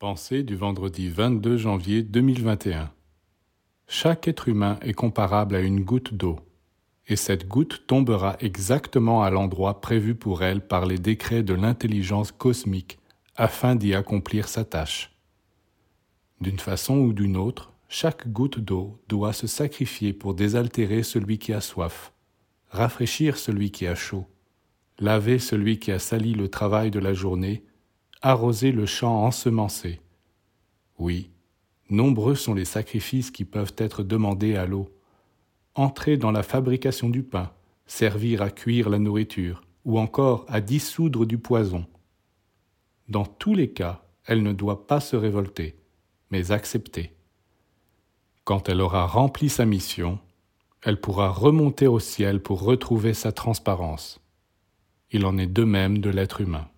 Pensée du vendredi 22 janvier 2021. Chaque être humain est comparable à une goutte d'eau, et cette goutte tombera exactement à l'endroit prévu pour elle par les décrets de l'intelligence cosmique afin d'y accomplir sa tâche. D'une façon ou d'une autre, chaque goutte d'eau doit se sacrifier pour désaltérer celui qui a soif, rafraîchir celui qui a chaud, laver celui qui a sali le travail de la journée arroser le champ ensemencé. Oui, nombreux sont les sacrifices qui peuvent être demandés à l'eau. Entrer dans la fabrication du pain, servir à cuire la nourriture, ou encore à dissoudre du poison. Dans tous les cas, elle ne doit pas se révolter, mais accepter. Quand elle aura rempli sa mission, elle pourra remonter au ciel pour retrouver sa transparence. Il en est de même de l'être humain.